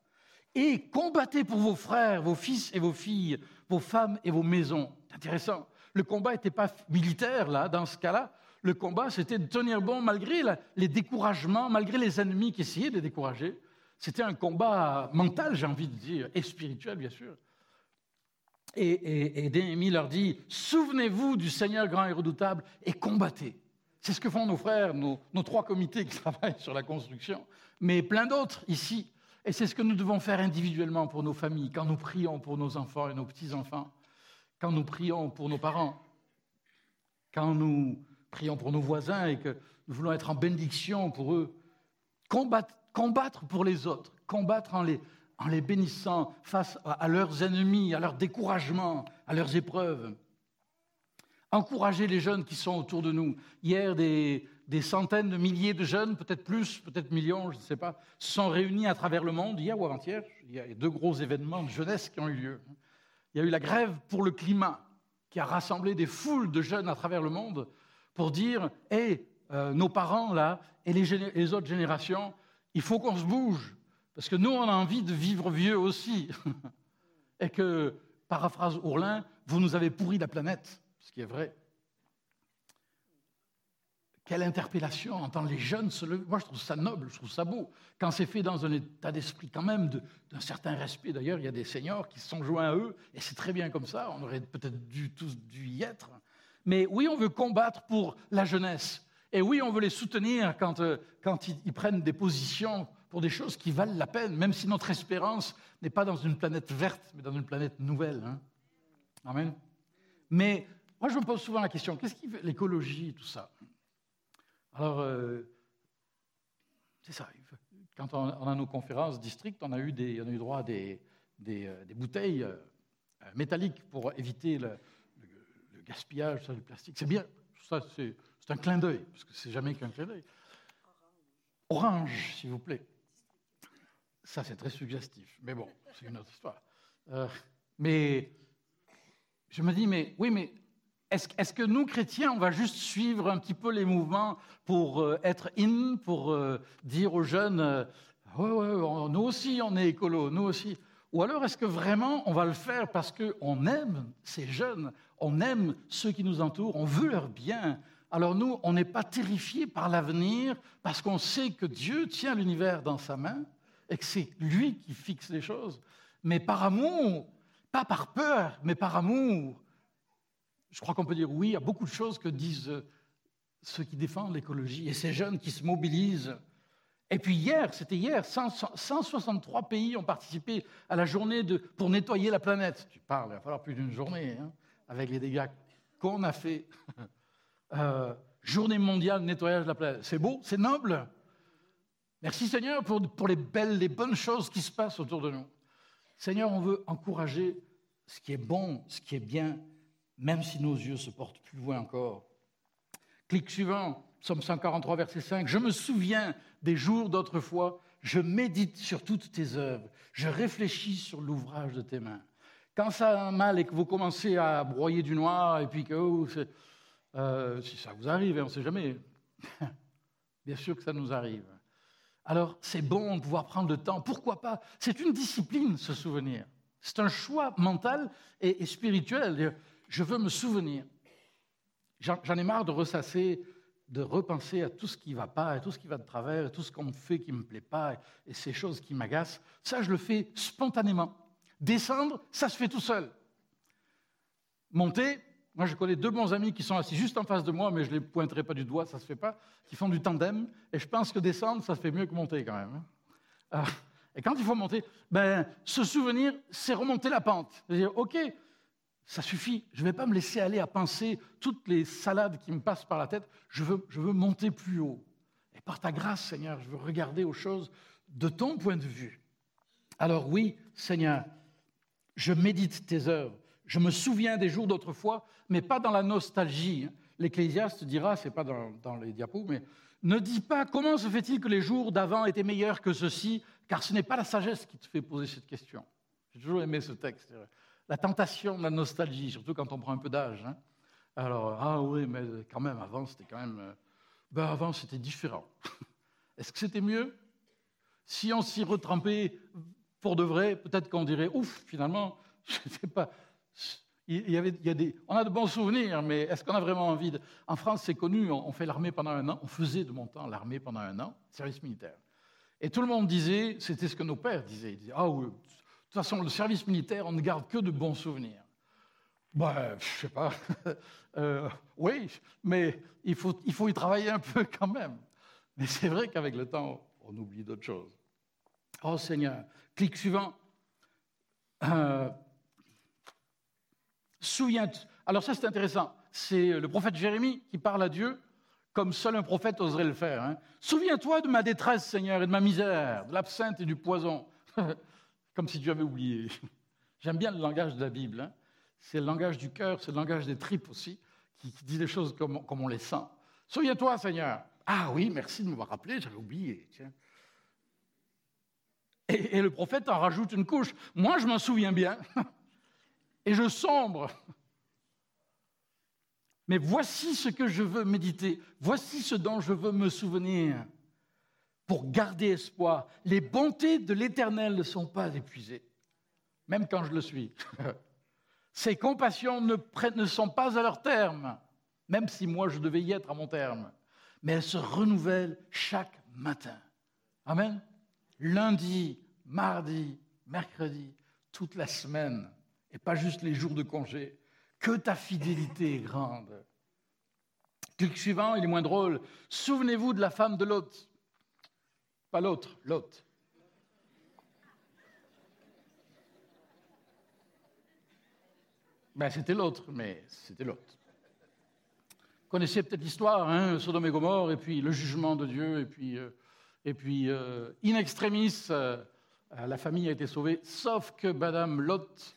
Et combattez pour vos frères, vos fils et vos filles, vos femmes et vos maisons. Intéressant. Le combat n'était pas militaire, là, dans ce cas-là. Le combat, c'était de tenir bon malgré les découragements, malgré les ennemis qui essayaient de les décourager. C'était un combat mental, j'ai envie de dire, et spirituel, bien sûr. Et, et, leur dit, souvenez-vous du Seigneur grand et redoutable et combattez. C'est ce que font nos frères, nos, trois comités qui <laughs> travaillent sur la construction, mais plein d'autres ici. Et c'est ce que nous devons faire individuellement pour nos familles, quand nous prions pour nos enfants et nos petits-enfants, quand nous prions pour nos parents, quand nous prions pour nos voisins et que nous voulons être en bénédiction pour eux. Combattre, pour les autres, combattre en les, bénissant face à leurs ennemis, à leurs découragements, à leurs épreuves. Encourager les jeunes qui sont autour de nous. Hier, des, des centaines de milliers de jeunes, peut-être plus, peut-être millions, je ne sais pas, se sont réunis à travers le monde, hier ou avant-hier. Il y a deux gros événements de jeunesse qui ont eu lieu. Il y a eu la grève pour le climat, qui a rassemblé des foules de jeunes à travers le monde pour dire Hé, euh, nos parents, là, et les, les autres générations, il faut qu'on se bouge. Parce que nous, on a envie de vivre vieux aussi. <laughs> et que, paraphrase Ourlin, vous nous avez pourri la planète, ce qui est vrai. Quelle interpellation, entendre les jeunes se lever. Moi, je trouve ça noble, je trouve ça beau. Quand c'est fait dans un état d'esprit quand même d'un certain respect. D'ailleurs, il y a des seniors qui se sont joints à eux, et c'est très bien comme ça. On aurait peut-être dû tous dû y être. Mais oui, on veut combattre pour la jeunesse. Et oui, on veut les soutenir quand, euh, quand ils, prennent des positions pour des choses qui valent la peine, même si notre espérance n'est pas dans une planète verte, mais dans une planète nouvelle. Hein. Amen. Mais moi, je me pose souvent la question, qu'est-ce qui fait l'écologie, tout ça? Alors, euh, c'est ça. Quand on, a nos conférences district, on a eu, des, droit à des, euh, bouteilles métalliques pour éviter le, gaspillage du plastique. C'est bien, ça c'est un clin d'œil, parce que c'est jamais qu'un clin d'œil. Orange, s'il vous plaît. Ça c'est très suggestif, mais bon, c'est une autre histoire. Euh, mais je me dis, mais oui, mais est-ce est que nous, chrétiens, on va juste suivre un petit peu les mouvements pour euh, être in, pour euh, dire aux jeunes, ouais, ouais, nous aussi on est écolo, nous aussi Ou alors est-ce que vraiment on va le faire parce qu'on aime ces jeunes, on aime ceux qui nous entourent, on veut leur bien. Alors nous, on n'est pas terrifiés par l'avenir parce qu'on sait que Dieu tient l'univers dans sa main et que c'est lui qui fixe les choses, mais par amour, pas par peur, mais par amour. Je crois qu'on peut dire oui à beaucoup de choses que disent ceux qui défendent l'écologie et ces jeunes qui se mobilisent. Et puis hier, c'était hier, 163 pays ont participé à la journée de, pour nettoyer la planète. Tu parles, il va falloir plus d'une journée. Hein avec les dégâts qu'on a fait. <laughs> Euh, journée mondiale de nettoyage de la planète. C'est beau, c'est noble. Merci Seigneur pour, pour, les belles, les bonnes choses qui se passent autour de nous. Seigneur, on veut encourager ce qui est bon, ce qui est bien, même si nos yeux se portent plus loin encore. Clic suivant, Psaume 143, verset 5. Je me souviens des jours d'autrefois, je médite sur toutes tes œuvres, je réfléchis sur l'ouvrage de tes mains. Quand ça va mal et que vous commencez à broyer du noir, et puis que oh, euh, si ça vous arrive, on ne sait jamais, <laughs> bien sûr que ça nous arrive. Alors c'est bon de pouvoir prendre le temps. Pourquoi pas? C'est une discipline, se souvenir. C'est un choix mental et, spirituel. Je veux me souvenir. J'en ai marre de ressasser, de repenser à tout ce qui ne va pas, à tout ce qui va de travers, à tout ce qu'on me fait qui ne me plaît pas, et ces choses qui m'agacent. Ça, je le fais spontanément. Descendre, ça se fait tout seul. Monter, moi je connais deux bons amis qui sont assis juste en face de moi, mais je ne les pointerai pas du doigt, ça ne se fait pas, qui font du tandem, et je pense que descendre, ça se fait mieux que monter quand même. Hein. Ah, et quand il faut monter, ben, se souvenir, c'est remonter la pente. C'est-à-dire, ok, ça suffit, je ne vais pas me laisser aller à penser toutes les salades qui me passent par la tête, je veux, je veux monter plus haut. Et par ta grâce, Seigneur, je veux regarder aux choses de ton point de vue. Alors oui, Seigneur, je médite tes œuvres. Je me souviens des jours d'autrefois, mais pas dans la nostalgie. L'Ecclésiaste dira, c'est pas dans, les diapos, mais ne dis pas comment se fait-il que les jours d'avant étaient meilleurs que ceux-ci, car ce n'est pas la sagesse qui te fait poser cette question. J'ai toujours aimé ce texte. La tentation de la nostalgie, surtout quand on prend un peu d'âge. Hein. Alors, ah oui, mais quand même, avant, c'était quand même. Euh, ben avant, c'était différent. <laughs> Est-ce que c'était mieux? Si on s'y retrempait pour de vrai, peut-être qu'on dirait, ouf, finalement, <laughs> je ne sais pas. Il y avait, il y a des, on a de bons souvenirs, mais est-ce qu'on a vraiment envie de... En France, c'est connu, on fait l'armée pendant un an, on faisait de mon temps l'armée pendant un an, service militaire. Et tout le monde disait, c'était ce que nos pères disaient, ils disaient, ah oui, toute façon, le service militaire, on ne garde que de bons souvenirs. Ben, je sais pas. <laughs> Euh, oui, mais il faut, il faut y travailler un peu quand même. Mais c'est vrai qu'avec le temps, on oublie d'autres choses. Oh Seigneur, clic suivant. Euh, souviens Alors ça c'est intéressant. C'est le prophète Jérémie qui parle à Dieu comme seul un prophète oserait le faire. Hein. Souviens-toi de ma détresse, Seigneur, et de ma misère, de l'absinthe et du poison. <laughs> comme si Dieu avait oublié. <laughs> J'aime bien le langage de la Bible. Hein. C'est le langage du cœur, c'est le langage des tripes aussi, qui, dit les choses comme, on les sent. Souviens-toi, Seigneur. Ah oui, merci de m'avoir rappelé, j'avais oublié. Et, et, le prophète en rajoute une couche. Moi, je m'en souviens bien. <laughs> Et je sombre. Mais voici ce que je veux méditer. Voici ce dont je veux me souvenir. Pour garder espoir, les bontés de l'Éternel ne sont pas épuisées, même quand je le suis. <laughs> Ses compassions ne, sont pas à leur terme, même si moi je devais y être à mon terme. Mais elles se renouvellent chaque matin. Amen. Lundi, mardi, mercredi, toute la semaine, et pas juste les jours de congé. Que ta fidélité est grande. Clic suivant, il est moins drôle. Souvenez-vous de la femme de l'autre. Pas l'autre, l'autre. Ben, c'était l'autre, mais c'était l'autre. Vous connaissez peut-être l'histoire, hein, Sodome et Gomorre, et puis le jugement de Dieu, et puis, euh, et puis euh, in extremis, euh, la famille a été sauvée, sauf que Madame Lot,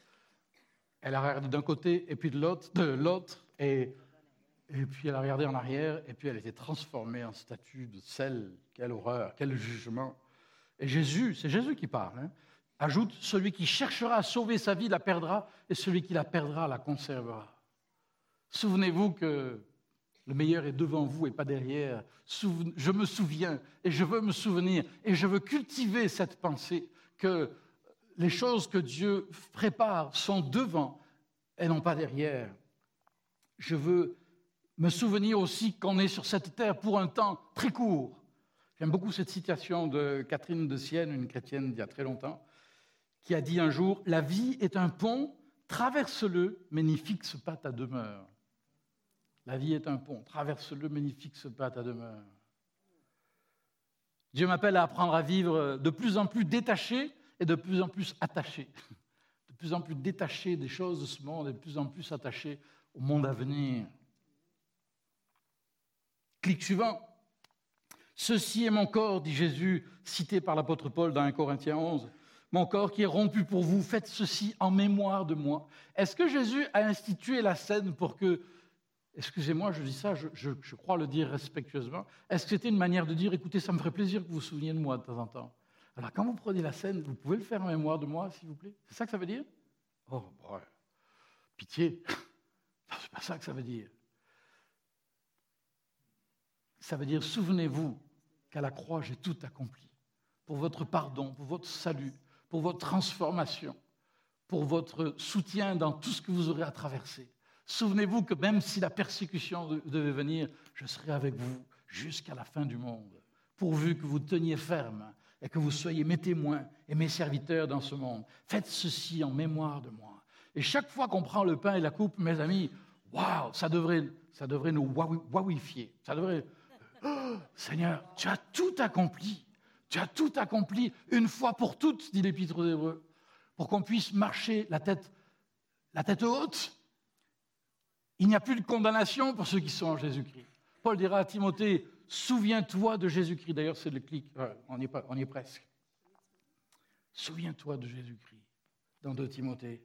elle a regardé d'un côté et puis de l'autre, de l'autre, et, et puis elle a regardé en arrière, et puis elle été transformée en statue de sel. Quelle horreur, quel jugement. Et Jésus, c'est Jésus qui parle. Hein ajoute, celui qui cherchera à sauver sa vie la perdra, et celui qui la perdra la conservera. Souvenez-vous que le meilleur est devant vous et pas derrière. Je me souviens et je veux me souvenir et je veux cultiver cette pensée que les choses que Dieu prépare sont devant et non pas derrière. Je veux me souvenir aussi qu'on est sur cette terre pour un temps très court. J'aime beaucoup cette citation de Catherine de Sienne, une chrétienne d'il y a très longtemps qui a dit un jour La vie est un pont, traverse-le, mais n'y fixe pas ta demeure. La vie est un pont, traverse-le, mais n'y fixe pas ta demeure. Dieu m'appelle à apprendre à vivre de plus en plus détaché et de plus en plus attaché. De plus en plus détaché des choses de ce monde et de plus en plus attaché au monde à venir. Clic suivant. Ceci est mon corps, dit Jésus, cité par l'apôtre Paul dans 1 Corinthiens 11 mon corps qui est rompu pour vous, faites ceci en mémoire de moi. Est-ce que Jésus a institué la scène pour que, excusez-moi, je dis ça, je, crois le dire respectueusement, est-ce que c'était une manière de dire, écoutez, ça me ferait plaisir que vous vous souveniez de moi de temps en temps? Alors quand vous prenez la scène, vous pouvez le faire en mémoire de moi, s'il vous plaît C'est ça que ça veut dire? Oh, bon, pitié, <laughs> c'est pas ça que ça veut dire. Ça veut dire, souvenez-vous qu'à la croix, j'ai tout accompli pour votre pardon, pour votre salut, pour votre transformation, pour votre soutien dans tout ce que vous aurez à traverser. Souvenez-vous que même si la persécution devait venir, je serai avec vous jusqu'à la fin du monde, pourvu que vous teniez ferme et que vous soyez mes témoins et mes serviteurs dans ce monde. Faites ceci en mémoire de moi. Et chaque fois qu'on prend le pain et la coupe, mes amis, waouh, ça devrait, ça devrait nous wawifier. Ça devrait, <gasps> Seigneur, tu as tout accompli. Tu as tout accompli une fois pour toutes, dit l'Épître aux Hébreux, pour qu'on puisse marcher la tête, la tête haute. Il n'y a plus de condamnation pour ceux qui sont en Jésus-Christ. Paul dira à Timothée, souviens-toi de Jésus-Christ. D'ailleurs, c'est le clic, on, y est, on y est presque. Souviens-toi de Jésus-Christ dans 2 Timothée.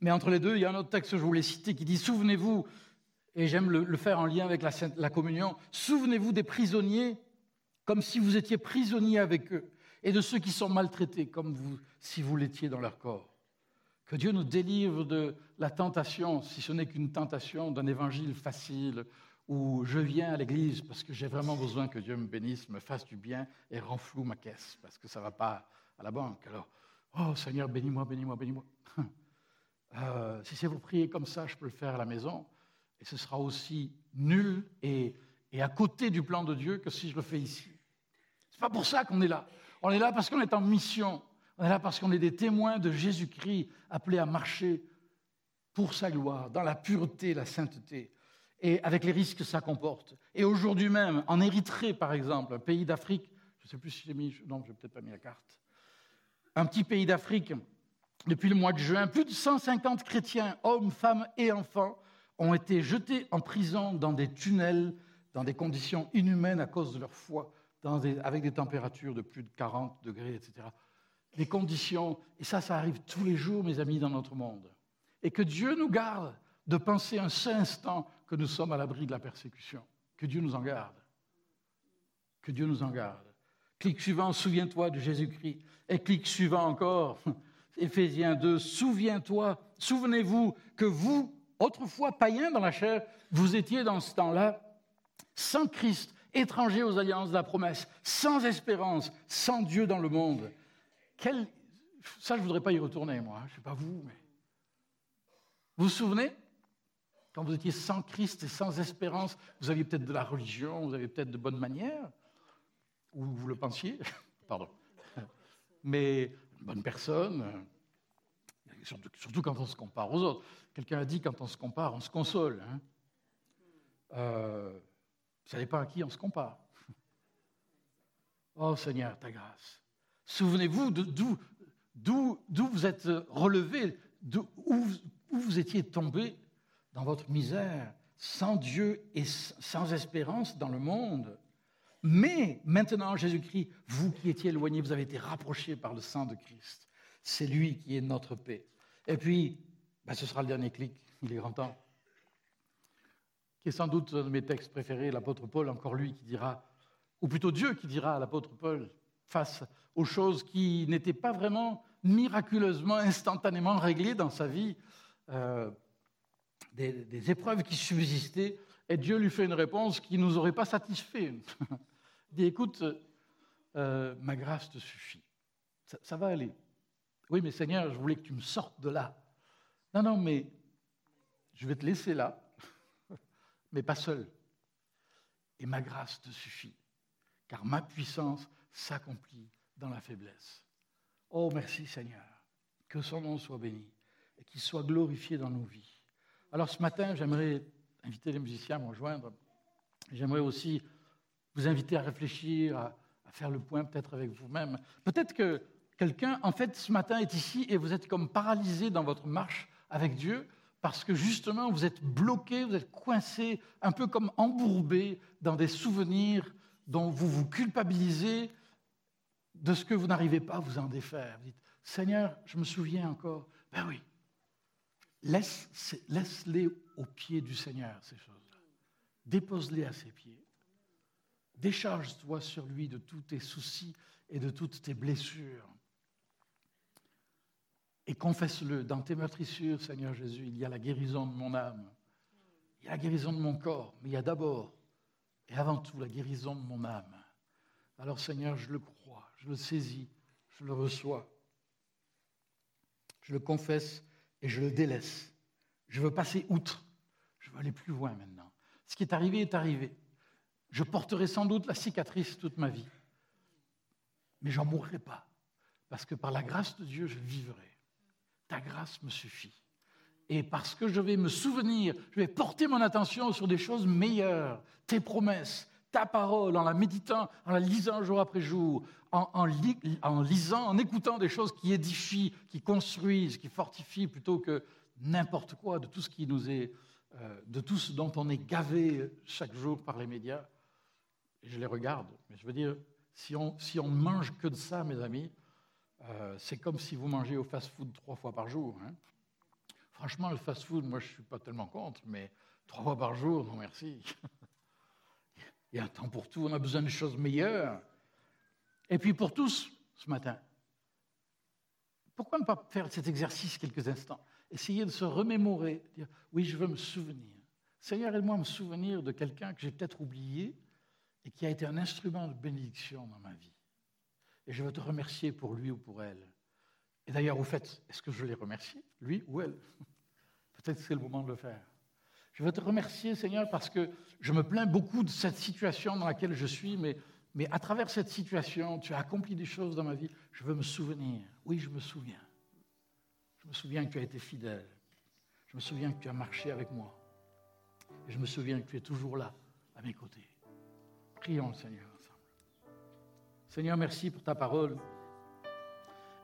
Mais entre les deux, il y a un autre texte que je voulais citer qui dit Souvenez-vous, et j'aime le, faire en lien avec la, communion, souvenez-vous des prisonniers comme si vous étiez prisonnier avec eux, et de ceux qui sont maltraités, comme si vous l'étiez dans leur corps. Que Dieu nous délivre de la tentation, si ce n'est qu'une tentation d'un évangile facile, où je viens à l'église parce que j'ai vraiment besoin que Dieu me bénisse, me fasse du bien et renfloue ma caisse, parce que ça ne va pas à la banque. Alors, oh Seigneur, bénis-moi, bénis-moi, bénis-moi. <laughs> Euh, si c'est vous prier comme ça, je peux le faire à la maison, et ce sera aussi nul et, à côté du plan de Dieu que si je le fais ici. C'est pas pour ça qu'on est là. On est là parce qu'on est en mission. On est là parce qu'on est des témoins de Jésus-Christ appelés à marcher pour sa gloire, dans la pureté, la sainteté, et avec les risques que ça comporte. Et aujourd'hui même, en Érythrée, par exemple, un pays d'Afrique, je ne sais plus si j'ai mis, non, je n'ai peut-être pas mis la carte, un petit pays d'Afrique, depuis le mois de juin, plus de 150 chrétiens, hommes, femmes et enfants, ont été jetés en prison dans des tunnels, dans des conditions inhumaines à cause de leur foi, avec des températures de plus de 40 degrés, etc. Des conditions, et ça, ça arrive tous les jours, mes amis, dans notre monde. Et que Dieu nous garde de penser un seul instant que nous sommes à l'abri de la persécution. Que Dieu nous en garde. Que Dieu nous en garde. Clic suivant, souviens-toi de Jésus-Christ. Et clic suivant encore, <laughs> Éphésiens 2, souviens-toi, souvenez-vous que vous, autrefois païens dans la chair, vous étiez dans ce temps-là sans Christ, étrangers aux alliances de la promesse, sans espérance, sans Dieu dans le monde. Quel... Ça, je ne voudrais pas y retourner, moi. Je ne sais pas vous, mais. Vous vous souvenez? Quand vous étiez sans Christ et sans espérance, vous aviez peut-être de la religion, vous aviez peut-être de bonnes manières, ou vous le pensiez, <laughs> pardon. Mais une bonne personne, surtout, quand on se compare aux autres. Quelqu'un a dit quand on se compare, on se console. Hein. Euh, savez pas à qui on se compare. Oh Seigneur, ta grâce. Souvenez-vous d'où vous êtes relevé, où, vous étiez tombé dans votre misère, sans Dieu et sans espérance dans le monde. Mais maintenant, Jésus-Christ, vous qui étiez éloignés, vous avez été rapprochés par le sang de Christ. C'est lui qui est notre paix. Et puis, ben, ce sera le dernier clic, il est grand temps. Qui est sans doute un de mes textes préférés, l'apôtre Paul, encore lui qui dira, ou plutôt Dieu qui dira à l'apôtre Paul, face aux choses qui n'étaient pas vraiment miraculeusement, instantanément réglées dans sa vie, euh, des, épreuves qui subsistaient, et Dieu lui fait une réponse qui ne nous aurait pas satisfait. Il <laughs> dit, écoute, euh, ma grâce te suffit. Ça, va aller. Oui, mais Seigneur, je voulais que tu me sortes de là. Non, non, mais je vais te laisser là, <laughs> mais pas seul. Et ma grâce te suffit, car ma puissance s'accomplit dans la faiblesse. Oh, merci Seigneur, que son nom soit béni et qu'il soit glorifié dans nos vies. Alors ce matin, j'aimerais inviter les musiciens à me rejoindre. J'aimerais aussi vous inviter à réfléchir, à, faire le point peut-être avec vous-même. Peut-être que quelqu'un, en fait, ce matin est ici et vous êtes comme paralysé dans votre marche avec Dieu parce que justement vous êtes bloqué, vous êtes coincé, un peu comme embourbé dans des souvenirs dont vous vous culpabilisez de ce que vous n'arrivez pas à vous en défaire. Vous dites, Seigneur, je me souviens encore. Ben oui, laisse-les aux pieds du Seigneur, ces choses-là. Dépose-les à ses pieds. Décharge-toi sur lui de tous tes soucis et de toutes tes blessures. Et confesse-le. Dans tes meurtrissures, Seigneur Jésus, il y a la guérison de mon âme. Il y a la guérison de mon corps, mais il y a d'abord et avant tout la guérison de mon âme. Alors Seigneur, je le crois, je le saisis, je le reçois. Je le confesse et je le délaisse. Je veux passer outre. Je veux aller plus loin maintenant. Ce qui est arrivé est arrivé. Je porterai sans doute la cicatrice toute ma vie. Mais j'en mourrai pas. Parce que par la grâce de Dieu, je vivrai. Ta grâce me suffit. Et parce que je vais me souvenir, je vais porter mon attention sur des choses meilleures, tes promesses, ta parole, en la méditant, en la lisant jour après jour, en, lisant, en écoutant des choses qui édifient, qui construisent, qui fortifient, plutôt que n'importe quoi de tout ce qui nous est, euh, de tout ce dont on est gavé chaque jour par les médias. Et je les regarde, mais je veux dire, si on, si on ne mange que de ça, mes amis, euh, c'est comme si vous mangez au fast-food trois fois par jour. Hein. Franchement, le fast-food, moi, je ne suis pas tellement contre, mais trois fois par jour, non merci. <laughs> Il y a un temps pour tout, on a besoin de choses meilleures. Et puis pour tous, ce matin, pourquoi ne pas faire cet exercice quelques instants? Essayer de se remémorer, oui, je veux me souvenir. Seigneur, aide-moi à me souvenir de quelqu'un que j'ai peut-être oublié et qui a été un instrument de bénédiction dans ma vie. Et je veux te remercier pour lui ou pour elle. Et d'ailleurs, au fait, est-ce que je l'ai remercié, lui ou elle? <laughs> Peut-être c'est le moment de le faire. Je veux te remercier, Seigneur, parce que je me plains beaucoup de cette situation dans laquelle je suis, mais, mais à travers cette situation, tu as accompli des choses dans ma vie. Je veux me souvenir. Oui, je me souviens. Je me souviens que tu as été fidèle. Je me souviens que tu as marché avec moi. Et je me souviens que tu es toujours là, à mes côtés. Prions Seigneur. Seigneur, merci pour ta parole.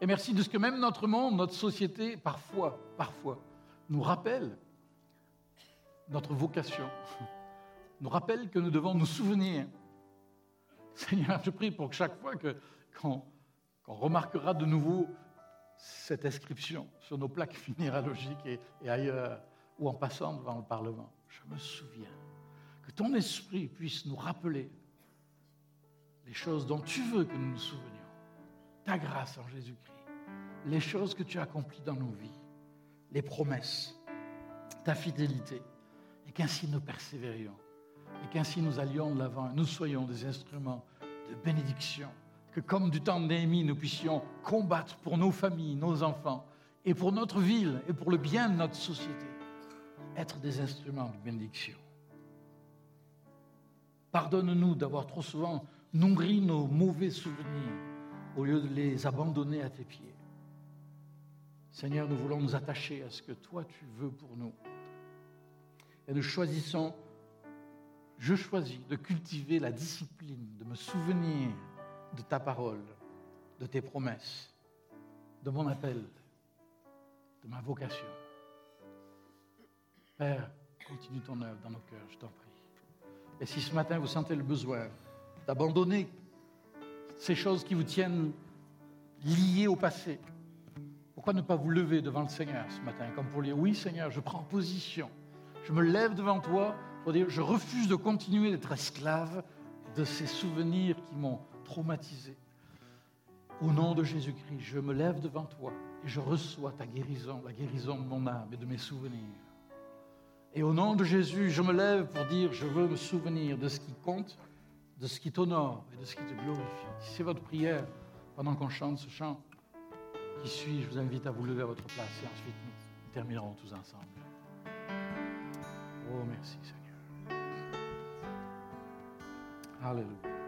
Et merci de ce que même notre monde, notre société, parfois, parfois, nous rappelle notre vocation, <laughs> nous rappelle que nous devons nous souvenir. Seigneur, je prie pour que chaque fois qu'on, remarquera de nouveau cette inscription sur nos plaques minéralogiques et, et ailleurs, ou en passant devant le Parlement, je me souviens que ton esprit puisse nous rappeler les choses dont tu veux que nous nous souvenions, ta grâce en Jésus-Christ, les choses que tu as accomplies dans nos vies, les promesses, ta fidélité, et qu'ainsi nous persévérions, et qu'ainsi nous allions de l'avant, nous soyons des instruments de bénédiction, que comme du temps de Néhémie, nous puissions combattre pour nos familles, nos enfants, et pour notre ville, et pour le bien de notre société, être des instruments de bénédiction. Pardonne-nous d'avoir trop souvent nourri nos mauvais souvenirs au lieu de les abandonner à tes pieds. Seigneur, nous voulons nous attacher à ce que toi tu veux pour nous. Et nous choisissons, je choisis de cultiver la discipline, de me souvenir de ta parole, de tes promesses, de mon appel, de ma vocation. Père, continue ton œuvre dans nos cœurs, je t'en prie. Et si ce matin vous sentez le besoin d'abandonner ces choses qui vous tiennent liées au passé, pourquoi ne pas vous lever devant le Seigneur ce matin, comme pour dire, oui Seigneur, je prends position, je me lève devant toi pour dire, je refuse de continuer d'être esclave de ces souvenirs qui m'ont traumatisé. Au nom de Jésus-Christ, je me lève devant toi et je reçois ta guérison, la guérison de mon âme et de mes souvenirs. Et au nom de Jésus, je me lève pour dire, je veux me souvenir de ce qui compte, de ce qui t'honore et de ce qui te glorifie. Si c'est votre prière pendant qu'on chante ce chant, qui suit, je vous invite à vous lever à votre place et ensuite nous terminerons tous ensemble. Oh, merci Seigneur. Alléluia.